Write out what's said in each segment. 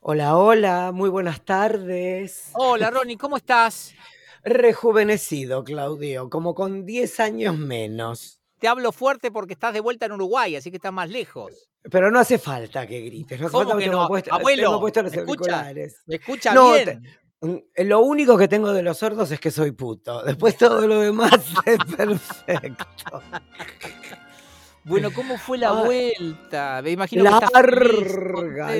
Hola, hola, muy buenas tardes. Hola, Ronnie, ¿cómo estás? Rejuvenecido, Claudio, como con 10 años menos. Te hablo fuerte porque estás de vuelta en Uruguay, así que estás más lejos. Pero no hace falta que grites, no hace ¿Cómo falta que tengo no? puesto- Abuelo, puesto los ¿me escucha? auriculares. ¿Me escucha No, bien? Mm, Lo único que tengo de los sordos es que soy puto. Después todo lo demás es perfecto. Bueno, ¿cómo fue la Ah, vuelta? Me imagino que estás feliz,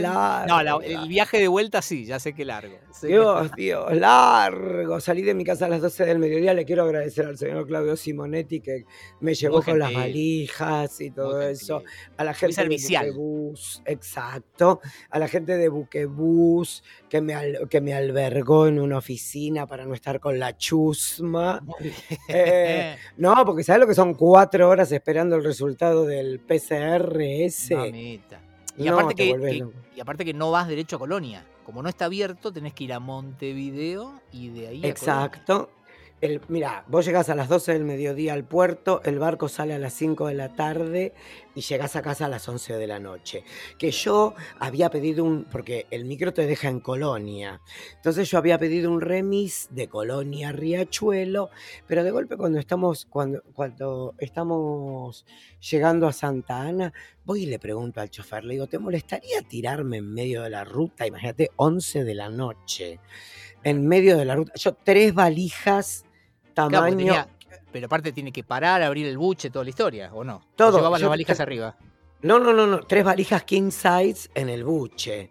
Larga. No, la- el viaje de vuelta sí, ya sé que largo. Sé que- Dios, Dios, largo. Salí de mi casa a las 12 del mediodía. Le quiero agradecer al señor Claudio Simonetti que me llevó con las valijas y Muy todo eso. gentil. A la gente de. Buquebús, exacto. A la gente de Buquebús que me, al- que me albergó en una oficina para no estar con la chusma. Eh, No, porque ¿sabes lo que son cuatro horas esperando el resultado del PCR ese? Mamita. Y, No, aparte te que, y aparte que no vas derecho a Colonia. Como no está abierto, tenés que ir a Montevideo y de ahí a. Exacto. El, mira, vos llegás a las 12 del mediodía al puerto, el barco sale a las 5 de la tarde y llegás a casa a las 11 de la noche. Que yo había pedido un, porque el micro te deja en Colonia, entonces yo había pedido un remis de Colonia Riachuelo, pero de golpe cuando estamos, cuando, cuando estamos llegando a Santa Ana, voy y le pregunto al chofer, le digo, ¿te molestaría tirarme en medio de la ruta? Imagínate, 11 de la noche en medio de la ruta. Yo tres valijas, Claro, tamaño. tenía- pero aparte tiene que parar, abrir el buche, toda la historia, ¿o no? ¿O Todo, Llevaban las valijas arriba. No, no, no, no. Tres valijas king size en el buche.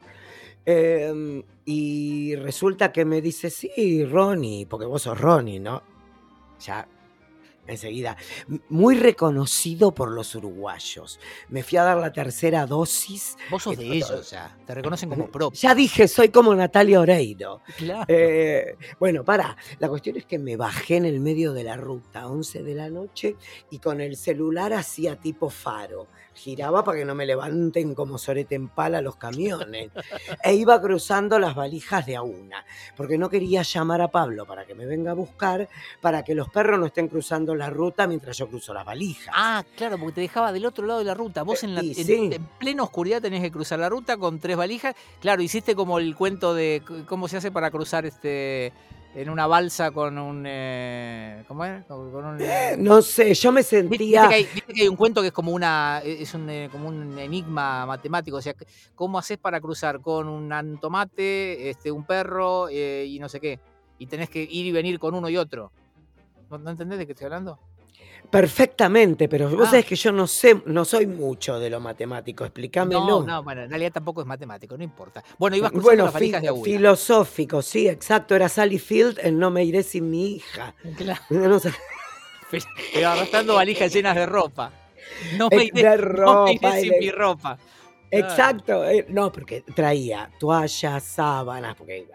Eh, y resulta que me dice, sí, Ronnie, porque vos sos Ronnie, ¿no? Ya, enseguida. Muy reconocido por los uruguayos. Me fui a dar la tercera dosis. Vos sos de ellos, ya. Te reconocen como propio. Ya dije, soy como Natalia Oreiro. Claro. Eh, bueno, para, la cuestión es que me bajé en el medio de la ruta, 11 de la noche, y con el celular hacía tipo faro. Giraba para que no me levanten como sorete en pala los camiones. E iba cruzando las valijas de a una, porque no quería llamar a Pablo para que me venga a buscar, para que los perros no estén cruzando la ruta mientras yo cruzo las valijas. Ah, claro, porque te dejaba del otro lado de la ruta. Vos en, la, Y en, sí. en plena oscuridad tenés que cruzar la ruta con tres valijas. Claro, hiciste como el cuento de cómo se hace para cruzar este en una balsa con un... eh, ¿Cómo es? Con un... No sé, yo me Viste sentía... que, hay, viste que hay un cuento que es como una es un, eh, como un enigma matemático, o sea, ¿cómo haces para cruzar con un tomate, este, un perro eh, y no sé qué? Y tenés que ir y venir con uno y otro. ¿No, entendés de qué estoy hablando? Perfectamente, pero vos Ah. sabés que yo no sé, no soy mucho de lo matemático, explícamelo. No, no, bueno, en realidad tampoco es matemático, no importa. Bueno, ibas cruzando Bueno, las de a una. filosófico, sí, exacto. Era Sally Field en No me iré sin mi hija. Claro, No sé, pero arrastrando valijas llenas de ropa. No me Eh, iré, de no me iré ropa, sin mi ropa. Exacto. eh, No, porque traía toallas, sábanas, porque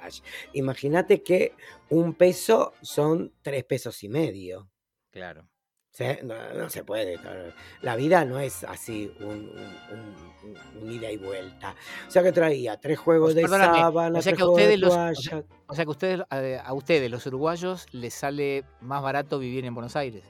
imagínate que un peso son tres pesos y medio. Claro. ¿sí? No, no se puede. La vida no es así un, un- un- un- ida y vuelta. O sea que traía tres juegos de sábanas, o sea tres que a juegos de ustedes los- o toallas. sea- O sea que ustedes, a, a ustedes, los uruguayos, les sale más barato vivir en Buenos Aires.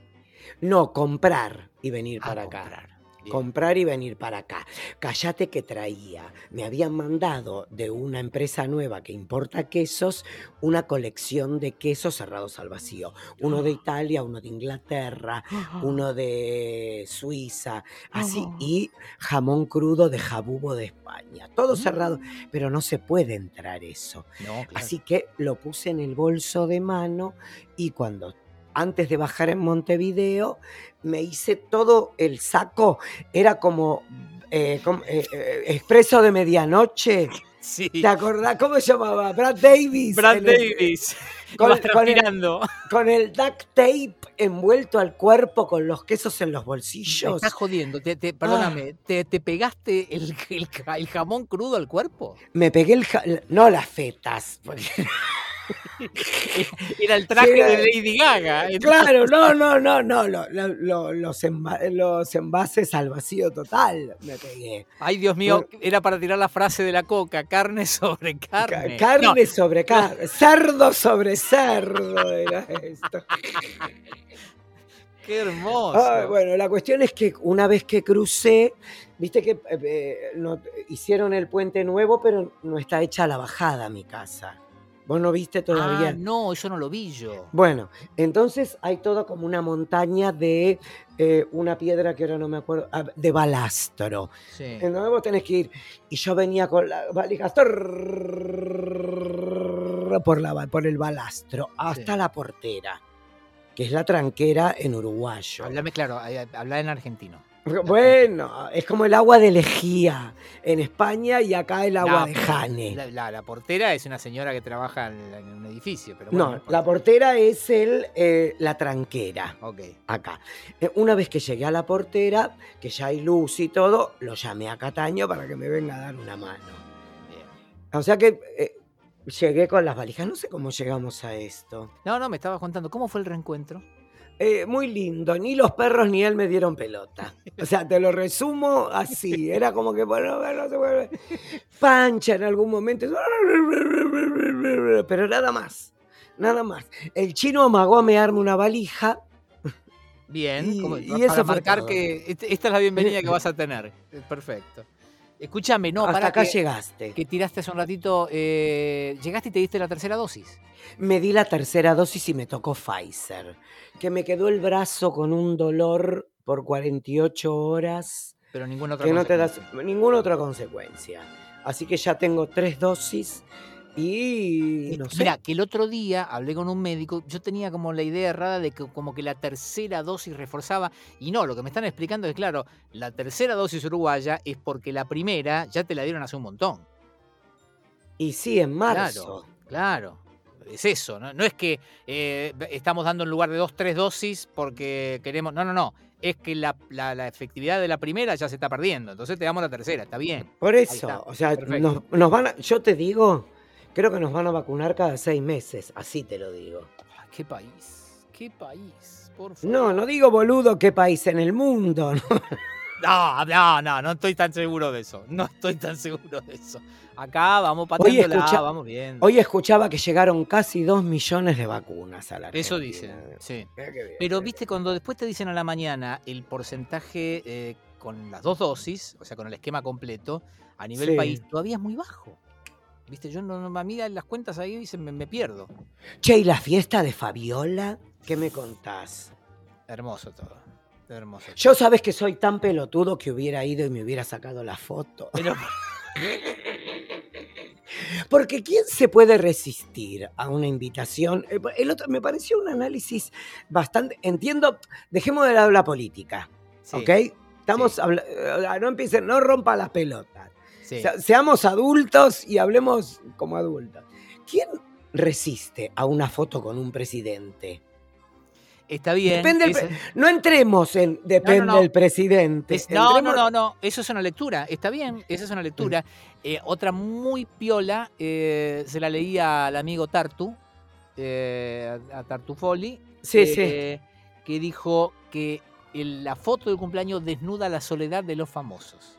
No, comprar y venir Ah, para acá. comprar. Bien. Comprar y venir para acá. Cállate que traía. Me habían mandado de una empresa nueva que importa quesos una colección de quesos cerrados al vacío. Uno de Italia, uno de Inglaterra, uno de Suiza, así, Oh. y jamón crudo de jabugo de España. Todo cerrado, pero no se puede entrar eso. No, claro. Así que lo puse en el bolso de mano y cuando antes de bajar en Montevideo me hice todo el saco, era como, eh, como, eh, eh, expreso de medianoche. Sí. ¿Te acordás? ¿Cómo se llamaba? Brad Davis. Brad en el- Davis. con- con el- con el duct tape envuelto al cuerpo con los quesos en los Me bolsillos. estás jodiendo. Te, Ah. te- perdóname, ¿te, te pegaste el, el ja- el jamón crudo al cuerpo? Me pegué el... ja- No las fetas. porque- Era el traje Sí, era- de Lady Gaga. Claro, no, no, no, no, lo- lo- lo- los, enva- los envases al vacío total me pegué. Ay, Dios mío, era para tirar la frase de la coca, carne sobre Ca- carne. carne sobre carne, cerdo sobre cerdo era esto. ¡Qué hermoso! Ah, bueno, la cuestión es que una vez que crucé, viste que eh, eh, no- hicieron el puente nuevo, pero no está hecha la bajada mi casa. ¿Vos no viste todavía? Ah, no, eso no lo vi yo. Bueno, entonces hay todo como una montaña de eh, una piedra que ahora no me acuerdo, ah, de balastro. Sí. Entonces vos tenés que ir. Y yo venía con la valija por, la, por el balastro hasta Sí. la portera, que es la tranquera en uruguayo. Hablame claro, eh, habla en argentino. Bueno, es como el agua de lejía en España y acá el agua No, de Jane. La, la- la portera es una señora que trabaja en, en un edificio. Pero No, bueno, la portera es el, eh, la tranquera. Ok. acá. Eh, Una vez que llegué a la portera, que ya hay luz y todo, lo llamé a Cataño para que me venga a dar una mano. O sea que eh, llegué con las valijas. No sé cómo llegamos a esto. No, no, me estabas contando. ¿Cómo fue el reencuentro? Eh, muy lindo. Ni los perros ni él me dieron pelota. O sea, te lo resumo así. Era como que, bueno, no se vuelve. Pancha en algún momento. Pero nada más. Nada más. El chino amagó a mearme una valija. Bien, Y- como- y para eso marcar todo. que este- esta es la bienvenida que vas a tener. Perfecto. Escúchame, no, Hasta para acá que, llegaste. que tiraste hace un ratito. eh, llegaste y te diste la tercera dosis. Me di la tercera dosis y me tocó Pfizer, que me quedó el brazo con un dolor por 48 horas, Pero ninguna otra que no te das consecuencia. ninguna otra consecuencia. Así que ya tengo tres dosis y no sé. Mira, que el otro día hablé con un médico, yo tenía como la idea errada de que como que la tercera dosis reforzaba, y no, lo que me están explicando es, claro, la tercera dosis uruguaya es porque la primera ya te la dieron hace un montón. Y sí, en marzo. Claro, es eso, no, no es que eh, estamos dando en lugar de dos, tres dosis porque queremos, no, no, no, es que la, la- la efectividad de la primera ya se está perdiendo, entonces te damos la tercera, está bien. Por eso, o sea, nos, nos van a, yo te digo, creo que nos van a vacunar cada seis meses, así te lo digo. Ay, qué país, qué país, por favor. No, no digo boludo qué país en el mundo, ¿no? No, no, no, no estoy tan seguro de eso. No estoy tan seguro de eso. Acá vamos escucha- vamos bien. Hoy escuchaba que llegaron casi dos millones de vacunas a la Eso Argentina. dicen, sí. Bien, Pero viste, cuando después te dicen a la mañana el porcentaje eh, con las dos dosis, o sea, con el esquema completo, a nivel Sí. país, todavía es muy bajo. Viste, yo no, no a mí las cuentas ahí se me, me pierdo. Che, ¿y la fiesta de Fabiola? ¿Qué me contás? Hermoso todo. Hermoso. todo. Yo sabes que soy tan pelotudo que hubiera ido y me hubiera sacado la foto. Pero, Porque ¿quién se puede resistir a una invitación? Eh, El otro me pareció un análisis bastante. Entiendo, dejemos de lado la política, sí, ¿ok? Estamos sí. eh, no empiecen, no rompa las pelotas. Sí. Se- seamos adultos y hablemos como adultos. ¿Quién resiste a una foto con un presidente? Está bien. Depende es- No entremos en depende no. del presidente. Es- no, no, Entremos- no, no, eso es una lectura, está bien, esa es una lectura. Eh, otra muy piola, eh, se la leía al amigo Tartu, eh, a Tartufoli, Sí, sí. que dijo que el- la foto del cumpleaños desnuda la soledad de los famosos.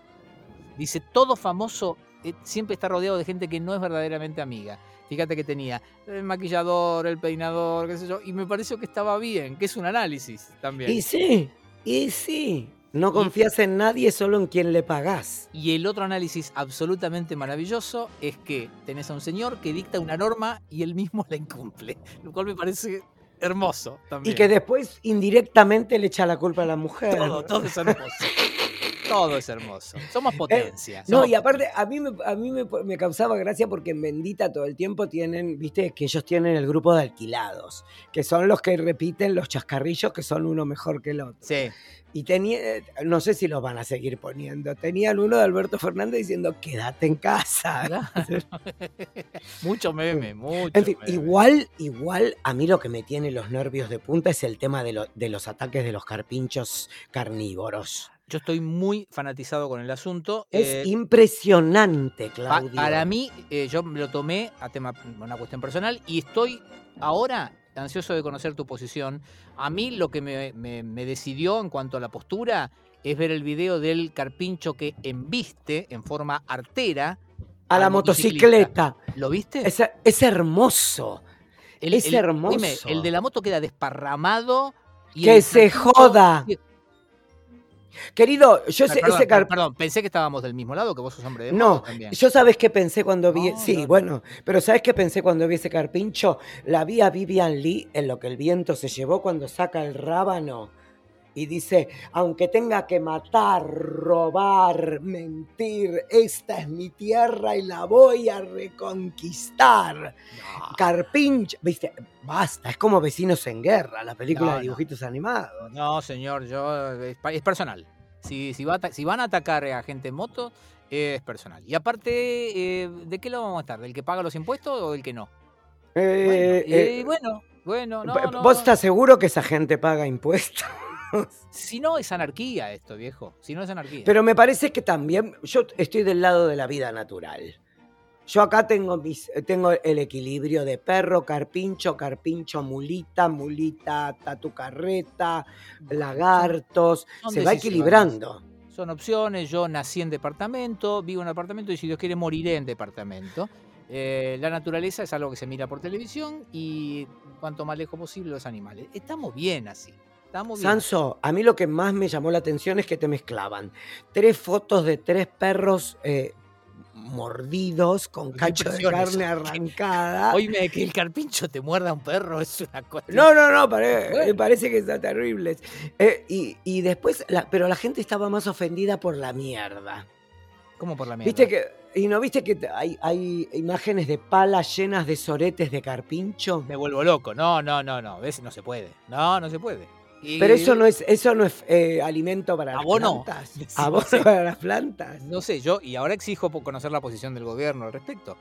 Dice, todo famoso eh, siempre está rodeado de gente que no es verdaderamente amiga. Fíjate que tenía el maquillador, el peinador, qué sé yo, y me pareció que estaba bien, que es un análisis también. Y sí, y sí. No confías en nadie, solo en quien le pagás. Y el otro análisis absolutamente maravilloso es que tenés a un señor que dicta una norma y él mismo la incumple, lo cual me parece hermoso también. Y que después indirectamente le echa la culpa a la mujer. todo, todo es hermoso. Todo es hermoso. Somos potencia. Eh, No, somos y aparte, a mí, me, a mí me, me causaba gracia porque en Bendita todo el tiempo tienen, viste, que ellos tienen el grupo de alquilados, que son los que repiten los chascarrillos que son uno mejor que el otro. Sí, Y tenía, no sé si los van a seguir poniendo, tenían uno de Alberto Fernández diciendo, quédate en casa. claro. mucho meme, mucho. En fin, meme. igual, igual, a mí lo que me tiene los nervios de punta es el tema de, lo- de los ataques de los carpinchos carnívoros. Yo estoy muy fanatizado con el asunto. Es eh, impresionante, Claudio. para mí, eh, yo me lo tomé a tema, una cuestión personal, y estoy ahora ansioso de conocer tu posición. A mí lo que me, me- me decidió en cuanto a la postura es ver el video del carpincho que embiste en forma artera. a la motocicleta. ¿Lo viste? Es, es hermoso. El- es el- hermoso. dime, el de la moto queda desparramado Y Que se joda. Querido, yo sé, perdón, ese car- perdón, pensé que estábamos del mismo lado, que vos sos hombre de No, también. yo sabes qué pensé cuando vi. No, sí, no, no. bueno, pero ¿sabes qué pensé cuando vi ese carpincho? La vi a Vivian Lee en lo que el viento se llevó cuando saca el rábano y dice: Aunque tenga que matar, robar, mentir, esta es mi tierra y la voy a reconquistar. No, Carpincho, viste, basta, es como Vecinos en Guerra, la película No, de no. dibujitos animados. no, señor, yo es, personal. Si, si, va van a atacar a gente en moto, es personal. Y aparte, eh, ¿de qué lo vamos a estar? ¿Del que paga los impuestos o del que no? Eh, Bueno, eh, eh, bueno, bueno, no, ¿Vos estás seguro que esa gente paga impuestos? Si no, es anarquía esto, viejo. Si no, es anarquía. Pero me parece que también yo estoy del lado de la vida natural. Yo acá tengo, mis, tengo el equilibrio de perro, carpincho, carpincho, mulita, mulita, tatu carreta, lagartos. Se va equilibrando. Son opciones. Yo nací en departamento, vivo en departamento y si Dios quiere moriré en departamento. Eh, la naturaleza es algo que se mira por televisión y cuanto más lejos posible los animales. Estamos bien así. Estamos bien. Sanso, a mí lo que más me llamó la atención es que te mezclaban tres fotos de tres perros eh, mordidos con cacho de carne arrancada. Oíme, que el carpincho te muerda a un perro es una cosa. No, no, no, pare- Bueno. me parece que están terribles. Eh, y, y después, la- pero la gente estaba más ofendida por la mierda. ¿Cómo por la mierda? ¿Viste que, y no viste que hay, hay imágenes de palas llenas de soretes de carpincho? Me vuelvo loco. No, no, no, no. ¿Ves? No se puede. No, no se puede. Y- Pero eso no es, eso no es eh, alimento para las Abono. plantas. Sí, Abono sí. para las plantas. No sé, yo, y ahora exijo conocer la posición del gobierno al respecto.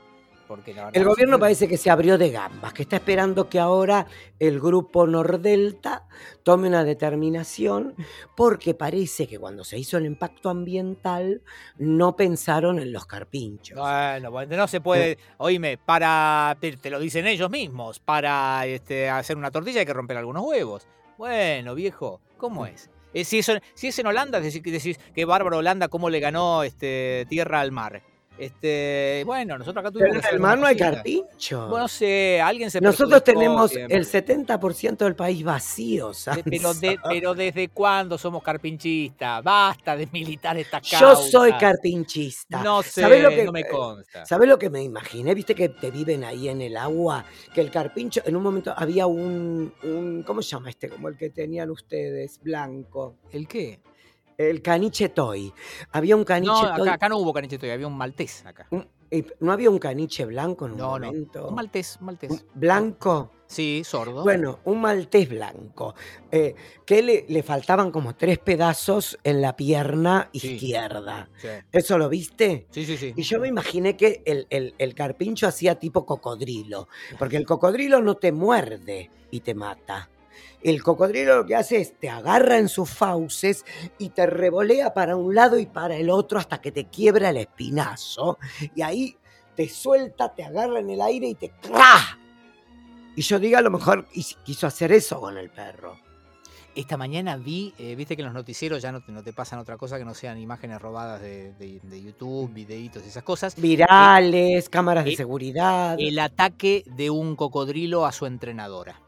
Porque la verdad El gobierno parece que se abrió de gambas, que está esperando que ahora el grupo Nordelta tome una determinación, porque parece que cuando se hizo el impacto ambiental no pensaron en los carpinchos. Bueno, no se puede. Oíme, para. Te, te lo dicen ellos mismos. Para este, hacer una tortilla hay que romper algunos huevos. Bueno, viejo, ¿cómo es? Eh, si, eso- si es en Holanda, decís que bárbaro Holanda, cómo le ganó este, tierra al mar. Este, bueno, nosotros acá Pero tuvimos en que hacer el mar no hay carpincho. Bueno, no sé, alguien se Nosotros tenemos siempre. el 70% del país vacío, De- Pero, de- pero desde cuándo somos carpinchistas? Basta de militar estas Yo causas. soy carpinchista. No sé, ¿Sabés lo que- no me consta. ¿Sabes lo que me imaginé? Viste que te viven ahí en el agua, que el carpincho, en un momento había un, un ¿cómo se llama este? Como el que tenían ustedes, blanco. ¿El qué? El caniche toy. Había un caniche No, toy. acá, acá no hubo caniche todavía, había un maltés acá. eh, ¿No había un caniche blanco en un No, no. momento? Un maltés, un maltés. Un blanco. Sí, sordo. Bueno, un maltés blanco. eh, que le, le faltaban como tres pedazos en la pierna Sí. izquierda. Sí, ¿Eso lo viste? sí, sí. sí. Y yo me imaginé que el, el- el carpincho hacía tipo cocodrilo, porque el cocodrilo no te muerde y te mata. El cocodrilo lo que hace es te agarra en sus fauces y te revolea para un lado y para el otro hasta que te quiebra el espinazo. Y ahí te suelta, te agarra en el aire y te ¡cra! Y yo diga, a lo mejor quis- quiso hacer eso con el perro. Esta mañana vi, eh, viste que en los noticieros ya no te, no te pasan otra cosa que no sean imágenes robadas de, de- de YouTube, videitos y esas cosas. Virales, cámaras de eh, seguridad. El ataque de un cocodrilo a su entrenadora.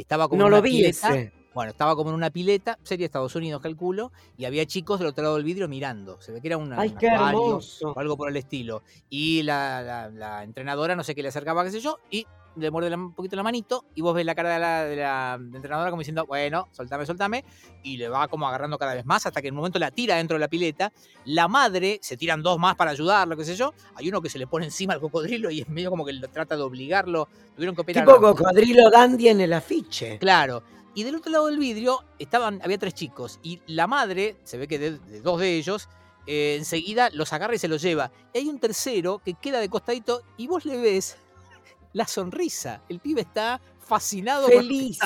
Estaba como No en lo una vi pileta. ese. Bueno, estaba como en una pileta, sería Estados Unidos, calculo, y había chicos del otro lado del vidrio mirando. Se ve que era una, Ay, un qué acuario hermoso. o algo por el estilo. Y la, la- la entrenadora, no sé qué le acercaba, qué sé yo, y le muerde un poquito la manito, y vos ves la cara de la, de la entrenadora como diciendo, bueno, soltame, soltame, y le va como agarrando cada vez más hasta que en un momento la tira dentro de la pileta. La madre, se tiran dos más para ayudarlo, qué sé yo. Hay uno que se le pone encima al cocodrilo y es medio como que lo trata de obligarlo. Tuvieron que operar. Tipo cocodrilo dandy en el afiche. Claro. Y del otro lado del vidrio estaban, había tres chicos. Y la madre, se ve que de, de dos de ellos, eh, enseguida los agarra y se los lleva. Y hay un tercero que queda de costadito y vos le ves la sonrisa. El pibe está fascinado con lo que Feliz.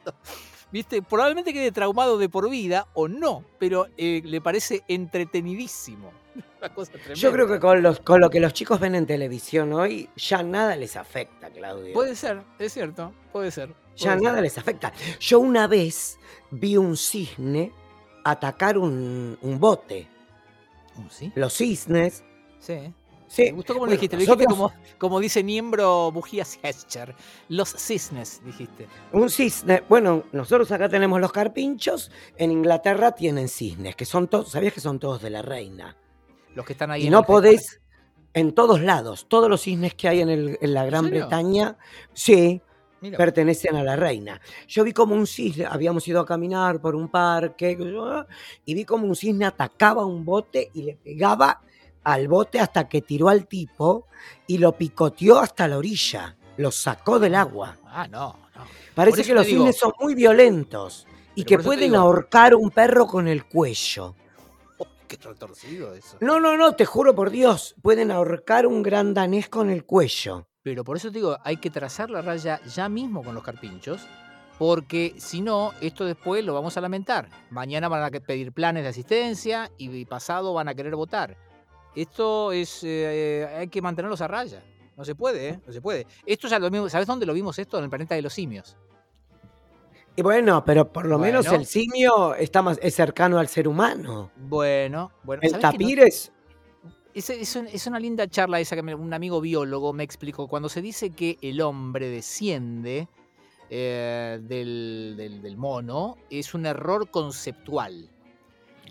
¿Viste? Probablemente quede traumado de por vida o no, pero eh, le parece entretenidísimo. Una cosa tremenda. Yo creo que con, los, con lo que los chicos ven en televisión hoy, ya nada les afecta, Claudio. Puede ser, es cierto, puede ser. ya nada les afecta. Yo una vez vi un cisne atacar un, un bote. Uh, ¿Sí? Los cisnes, Sí. Sí, Me gustó como lo dijiste. Lo dijiste como, como dice miembro Bujías Hescher. Los cisnes, dijiste. Un cisne, bueno, nosotros acá tenemos los carpinchos, en Inglaterra tienen cisnes, que son todos, ¿sabías que son todos de la reina? Los que están ahí. Y en no podés, en todos lados, todos los cisnes que hay en, el- en la Gran? Bretaña, sí, Mira, pertenecen a la reina. Yo vi como un cisne, habíamos ido a caminar por un parque, y vi como un cisne atacaba un bote y le pegaba al bote hasta que tiró al tipo y lo picoteó hasta la orilla, lo sacó del agua. Ah, no, no. Parece que los cisnes son muy violentos y que pueden digo- ahorcar un perro con el cuello. Oh, qué retorcido eso. No, no, no, te juro por Dios, pueden ahorcar un gran danés con el cuello. Pero por eso te digo, hay que trazar la raya ya mismo con los carpinchos, porque si no, esto después lo vamos a lamentar. Mañana van a pedir planes de asistencia y pasado van a querer votar. Esto es, eh, hay que mantenerlos a raya. No se puede, ¿eh? No se puede. Esto ya lo vimos, ¿sabes dónde lo vimos esto? En el planeta de los simios. Y bueno, pero por lo menos el simio está más, es cercano al ser humano. Bueno, bueno. El ¿sabés que no- tapir es... Es, es un- es una linda charla esa que me- un amigo biólogo me explicó. Cuando se dice que el hombre desciende eh, del, del- del mono, es un error conceptual.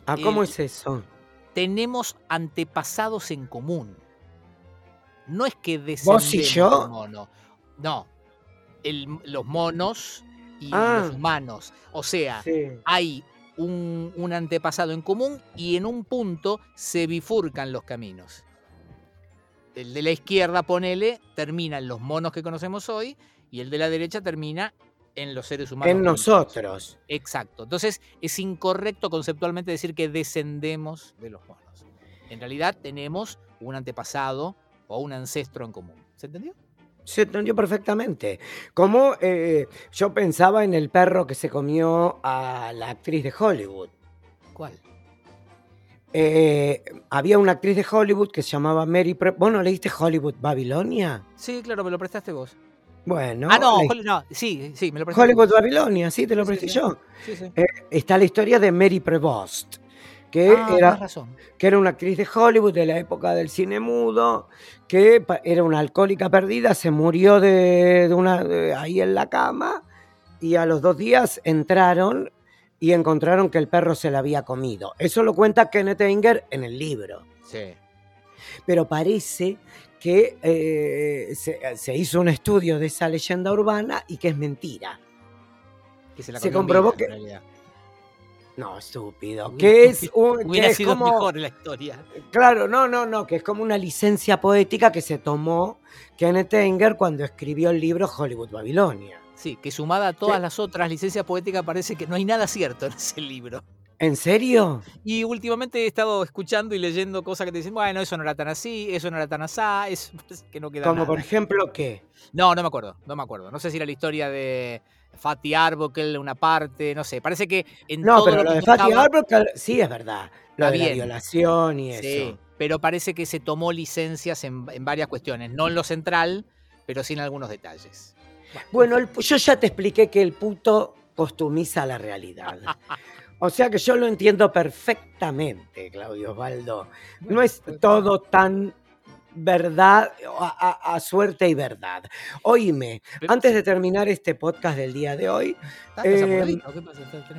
Ah, ¿cómo el- es eso? Tenemos antepasados en común. No es que descendemos ¿Vos y yo? mono. No. El- los monos y Ah. los humanos. O sea, Sí. hay un, un antepasado en común y en un punto se bifurcan los caminos. El de la izquierda, ponele, termina en los monos que conocemos hoy y el de la derecha termina en los seres humanos. En nosotros. Exacto. Entonces es incorrecto conceptualmente decir que descendemos de los monos. En realidad tenemos un antepasado o un ancestro en común. ¿Se entendió? Se entendió perfectamente. Como eh, yo pensaba en el perro que se comió a la actriz de Hollywood. ¿Cuál? Eh, había una actriz de Hollywood que se llamaba Mary Pre ¿Vos no leíste Hollywood Babilonia? Sí, claro, me lo prestaste vos. Bueno. ah, no, la- no, sí, sí, me lo prestaste. Hollywood. Babilonia, sí, te lo presté sí. yo. Sí, sí. Eh, está la historia de Mary Prevost, que, Ah, era, razón. que era una actriz de Hollywood de la época del cine mudo, que era una alcohólica perdida, se murió de, de una, de ahí en la cama y a los dos días entraron y encontraron que el perro se la había comido. Eso lo cuenta Kenneth Anger en el libro. Sí. pero parece que eh, se, se hizo un estudio de esa leyenda urbana y que es mentira. Que se, la Se comprobó que- en realidad. No, estúpido. Que es, un, que es sido como. mejor la historia. Claro, no, no, no, que es como una licencia poética que se tomó Kenneth Anger cuando escribió el libro Hollywood Babilonia. Sí, que sumada a todas Sí. las otras licencias poéticas parece que no hay nada cierto en ese libro. ¿En serio? Y últimamente he estado escuchando y leyendo cosas que te dicen, bueno, eso no era tan así, eso no era tan asá, eso que no queda Como nada. por ejemplo, ¿qué? No, no me acuerdo, no me acuerdo. No sé si era la historia de Fatty Arbuckle, una parte, no sé. Parece que en No, todo pero lo de Fatty Arbuckle sí es verdad. Lo de la violación y Sí, eso. pero parece que se tomó licencias en, en varias cuestiones, no en lo central, pero sí en algunos detalles. Bueno, el yo ya te expliqué que el puto costumiza la realidad. O sea que yo lo entiendo perfectamente, Claudio Osvaldo. No es todo tan verdad, a, a- a suerte y verdad. Oíme, Pero- antes de terminar este podcast del día de hoy, ¿Estás eh, que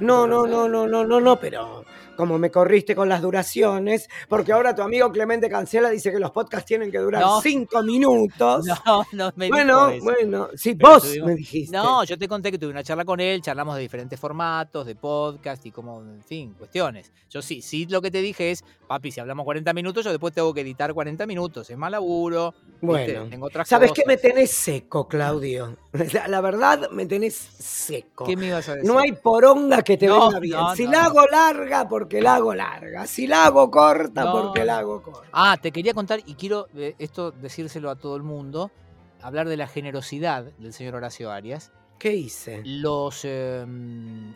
no, no, no, no, no, no, no, pero como me corriste con las duraciones, porque ahora tu amigo Clemente Cancela dice que los podcasts tienen que durar No. cinco minutos. No, no me bueno, eso. bueno, sí, Pero vos tuvimos- me dijiste. No, yo te conté que tuve una charla con él, charlamos de diferentes formatos, de podcast y como, en fin, cuestiones. Yo sí, sí lo que te dije es, papi, si hablamos 40 minutos, yo después tengo que editar 40 minutos, es más laburo, ¿viste? Bueno, tengo otras ¿sabes cosas. qué? Me tenés seco, Claudio. La, la verdad, me tenés seco. ¿Qué me ibas a decir? No hay poronga que te No, venga bien. no, si no. la hago larga, porque la hago larga. Si la hago corta, porque la hago corta. Ah, te quería contar, y quiero eh, esto decírselo a todo el mundo, hablar de la generosidad del señor Horacio Arias. ¿Qué hice? Los, eh,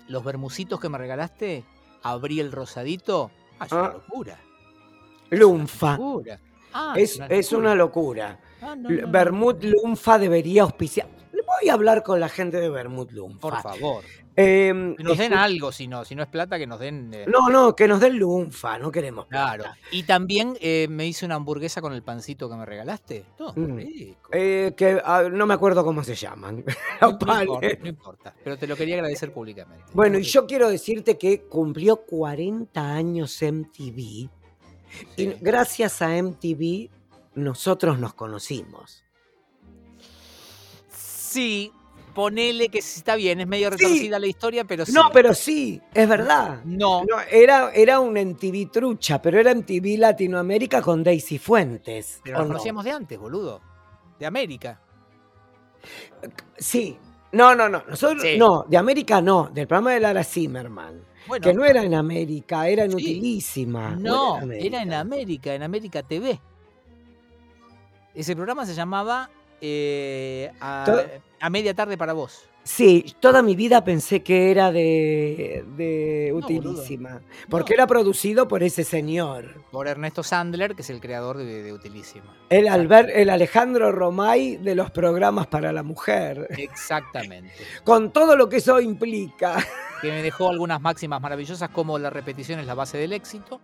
los bermucitos que me regalaste, abrí el rosadito. Ah, es una Ah. locura. Lunfa. locura. Ah, Es, es una locura. Ah, no, L- no, no. Bermud Lunfa debería auspiciar. ¿Le puedo voy a hablar con la gente de Bermud Lunfa. Por favor. Em, Que nos den algo, si no, si no es plata, que nos den. eh, No, no, que nos den Lunfa, no queremos Claro. plata. Y también eh, me hice una hamburguesa con el pancito que me regalaste. Todo Mm. rico. Eh, que ah, no me acuerdo cómo se llaman. No, importa, no importa, pero te lo quería agradecer públicamente. Bueno, y yo quiero decirte que cumplió 40 años MTV y gracias a MTV nosotros nos conocimos. Sí, ponele que está bien, es medio Sí. retorcida la historia, pero sí. No, pero sí, es verdad. No, No, era, era un MTV trucha, pero era MTV Latinoamérica con Daisy Fuentes. pero ¿o nos no? conocíamos de antes, boludo. De América. Sí. No, no, no. Nosotros, Sí. No, de América no, del programa de Lara Zimmerman. Bueno, que no era en América, era en Sí. Utilísima. no, ¿o era en América, en América TV. Ese programa se llamaba eh, a media tarde para vos. Sí, toda mi vida pensé que era de, de No. Utilísima. Porque No. era producido por ese señor. Por Ernesto Sandler, que es el creador de, de Utilísima. El, Albert, el Alejandro Romay de los programas para la mujer. Exactamente. Con todo lo que eso implica. que me dejó algunas máximas maravillosas como la repetición es la base del éxito.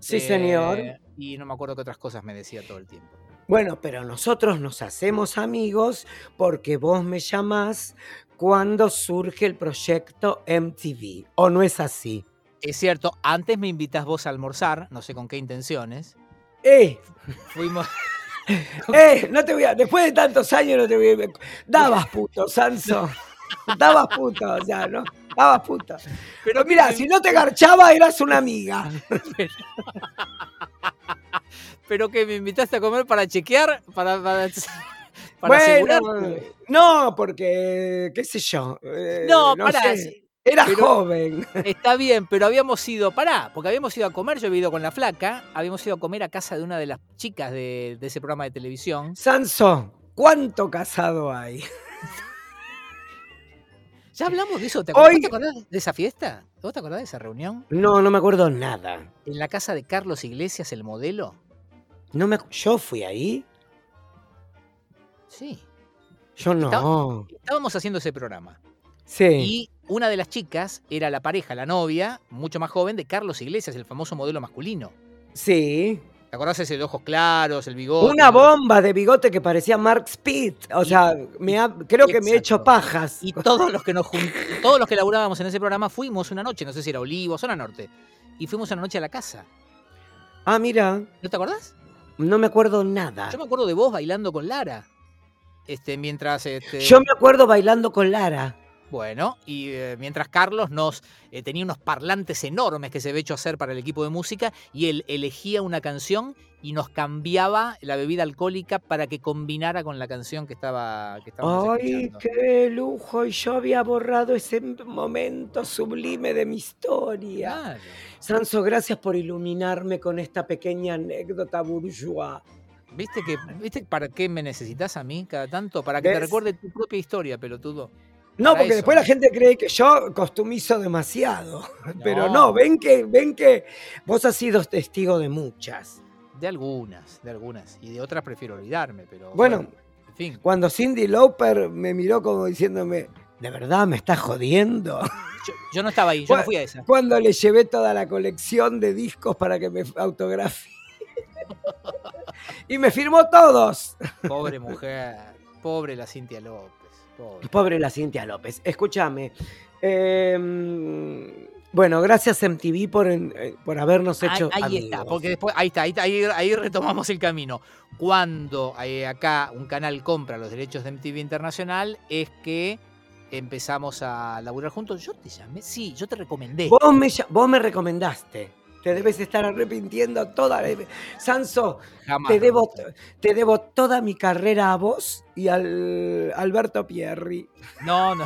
Sí, Eh, señor. Y no me acuerdo qué otras cosas me decía todo el tiempo. Bueno, pero nosotros nos hacemos amigos porque vos me llamás cuando surge el proyecto MTV. ¿O no es así? Es cierto, antes me invitas vos a almorzar, no sé con qué intenciones. ¡Eh! Fuimos. ¡Eh! No te voy a. Después de tantos años no te voy a. Dabas puto, Sanso. Dabas puto, o sea, ¿no? Dabas puto. Pero mira, si no te garchaba, eras una amiga. Pero que me invitaste a comer para chequear, para, para, para bueno, asegurarte. no, porque, qué sé yo. eh, No, pará, sé, sí, Era pero- joven. Está bien, pero habíamos ido, pará, porque habíamos ido a comer, yo había ido con la flaca, habíamos ido a comer a casa de una de las chicas de, de ese programa de televisión. Sanso, ¿cuánto casado hay? ¿Ya hablamos de eso? ¿Te Hoy- ¿Vos te acordás de esa fiesta? ¿Vos te acordás de esa reunión? No, no me acuerdo nada. En la casa de Carlos Iglesias, el modelo. No me, yo fui ahí. Sí. Yo no. Estábamos haciendo ese programa. Sí. Y una de las chicas era la pareja, la novia, mucho más joven, de Carlos Iglesias, el famoso modelo masculino. Sí. ¿Te acordás ese de ojos claros, el bigote? Una bomba de bigote que parecía Mark Speed. O sea, me ha- creo que me he hecho pajas. Y todos los que nos todos los que laburábamos en ese programa fuimos una noche, no sé si era Olivo, zona norte. Y fuimos una noche a la casa. Ah, mira, ¿No te acordás? no me acuerdo nada. Yo me acuerdo de vos bailando con Lara. Este, mientras. Este, Yo me acuerdo bailando con Lara. Bueno, y eh, mientras Carlos nos eh, tenía unos parlantes enormes que se había hecho hacer para el equipo de música y él elegía una canción y nos cambiaba la bebida alcohólica para que combinara con la canción que estaba que estábamos Ay, escuchando. qué lujo. Y yo había borrado ese momento sublime de mi historia. Claro. Sanso, gracias por iluminarme con esta pequeña anécdota bourgeois. ¿Viste que viste para qué me necesitas a mí cada tanto? Para que te recuerde tu propia historia, pelotudo. No, porque eso. después la gente cree que yo costumizo demasiado. Pero No. ven que, ven que vos has sido testigo de muchas. De algunas, de algunas. Y de otras prefiero olvidarme, pero. Bueno. en fin. Cuando Cindy Lauper me miró como diciéndome, ¿de verdad me estás jodiendo? Yo, yo no estaba ahí, yo no fui a esa. Cuando le llevé toda la colección de discos para que me autografie. Y me firmó todos. Pobre mujer. Pobre la Cintia López. Pobre. Pobre la Cintia López. Escúchame. eh, bueno, gracias MTV por, eh, por habernos hecho ahí amigos. está, porque después, ahí está, ahí, está, ahí, ahí retomamos el camino. Cuando eh, acá un canal compra los derechos de MTV Internacional, es que empezamos a laburar juntos. Yo te llamé, sí, yo te recomendé. Vos me, vos me recomendaste. Te debes estar arrepintiendo toda la... Sanso, Jamás, te debo, te debo toda mi carrera a vos y al Alberto Pierri. No, no.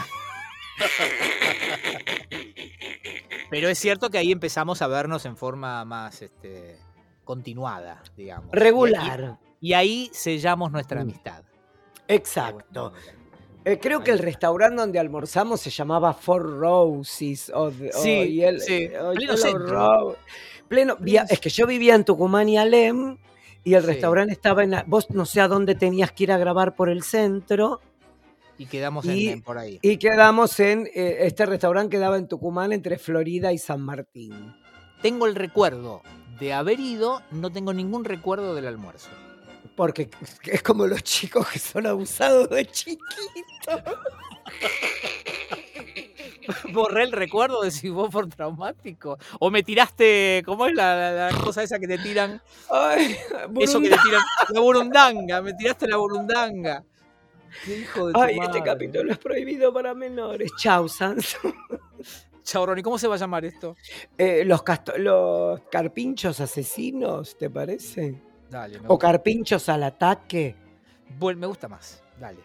Pero es cierto que ahí empezamos a vernos en forma más este, continuada, digamos. Regular. Y, y ahí sellamos nuestra Mm. amistad. Exacto. Eh, creo que el restaurante donde almorzamos se llamaba Four Roses. O, de- o- Sí, y el- sí, o pleno centro. Rose. Pleno, via- es que yo vivía en Tucumán y Alem y el Sí. restaurante estaba en... la- vos no sé a dónde tenías que ir a grabar por el centro. Y quedamos Y- en, por ahí. Y quedamos en, eh, este restaurante quedaba en Tucumán entre Florida y San Martín. Tengo el recuerdo de haber ido, no tengo ningún recuerdo del almuerzo. Porque es como los chicos que son abusados de chiquitos. Borré el recuerdo de si vos por traumático. O me tiraste, ¿cómo es la, la- la cosa esa que te tiran? Ay, Eso que te tiran. La burundanga, me tiraste la burundanga. Qué hijo de tu Ay, este capítulo es prohibido para menores. Chau, Sanso. Chao, Ronnie, ¿cómo se va a llamar esto? Eh, los, los carpinchos asesinos, ¿te parece? Dale, me O gusta. carpinchos al ataque. Vuel- me gusta más. Dale.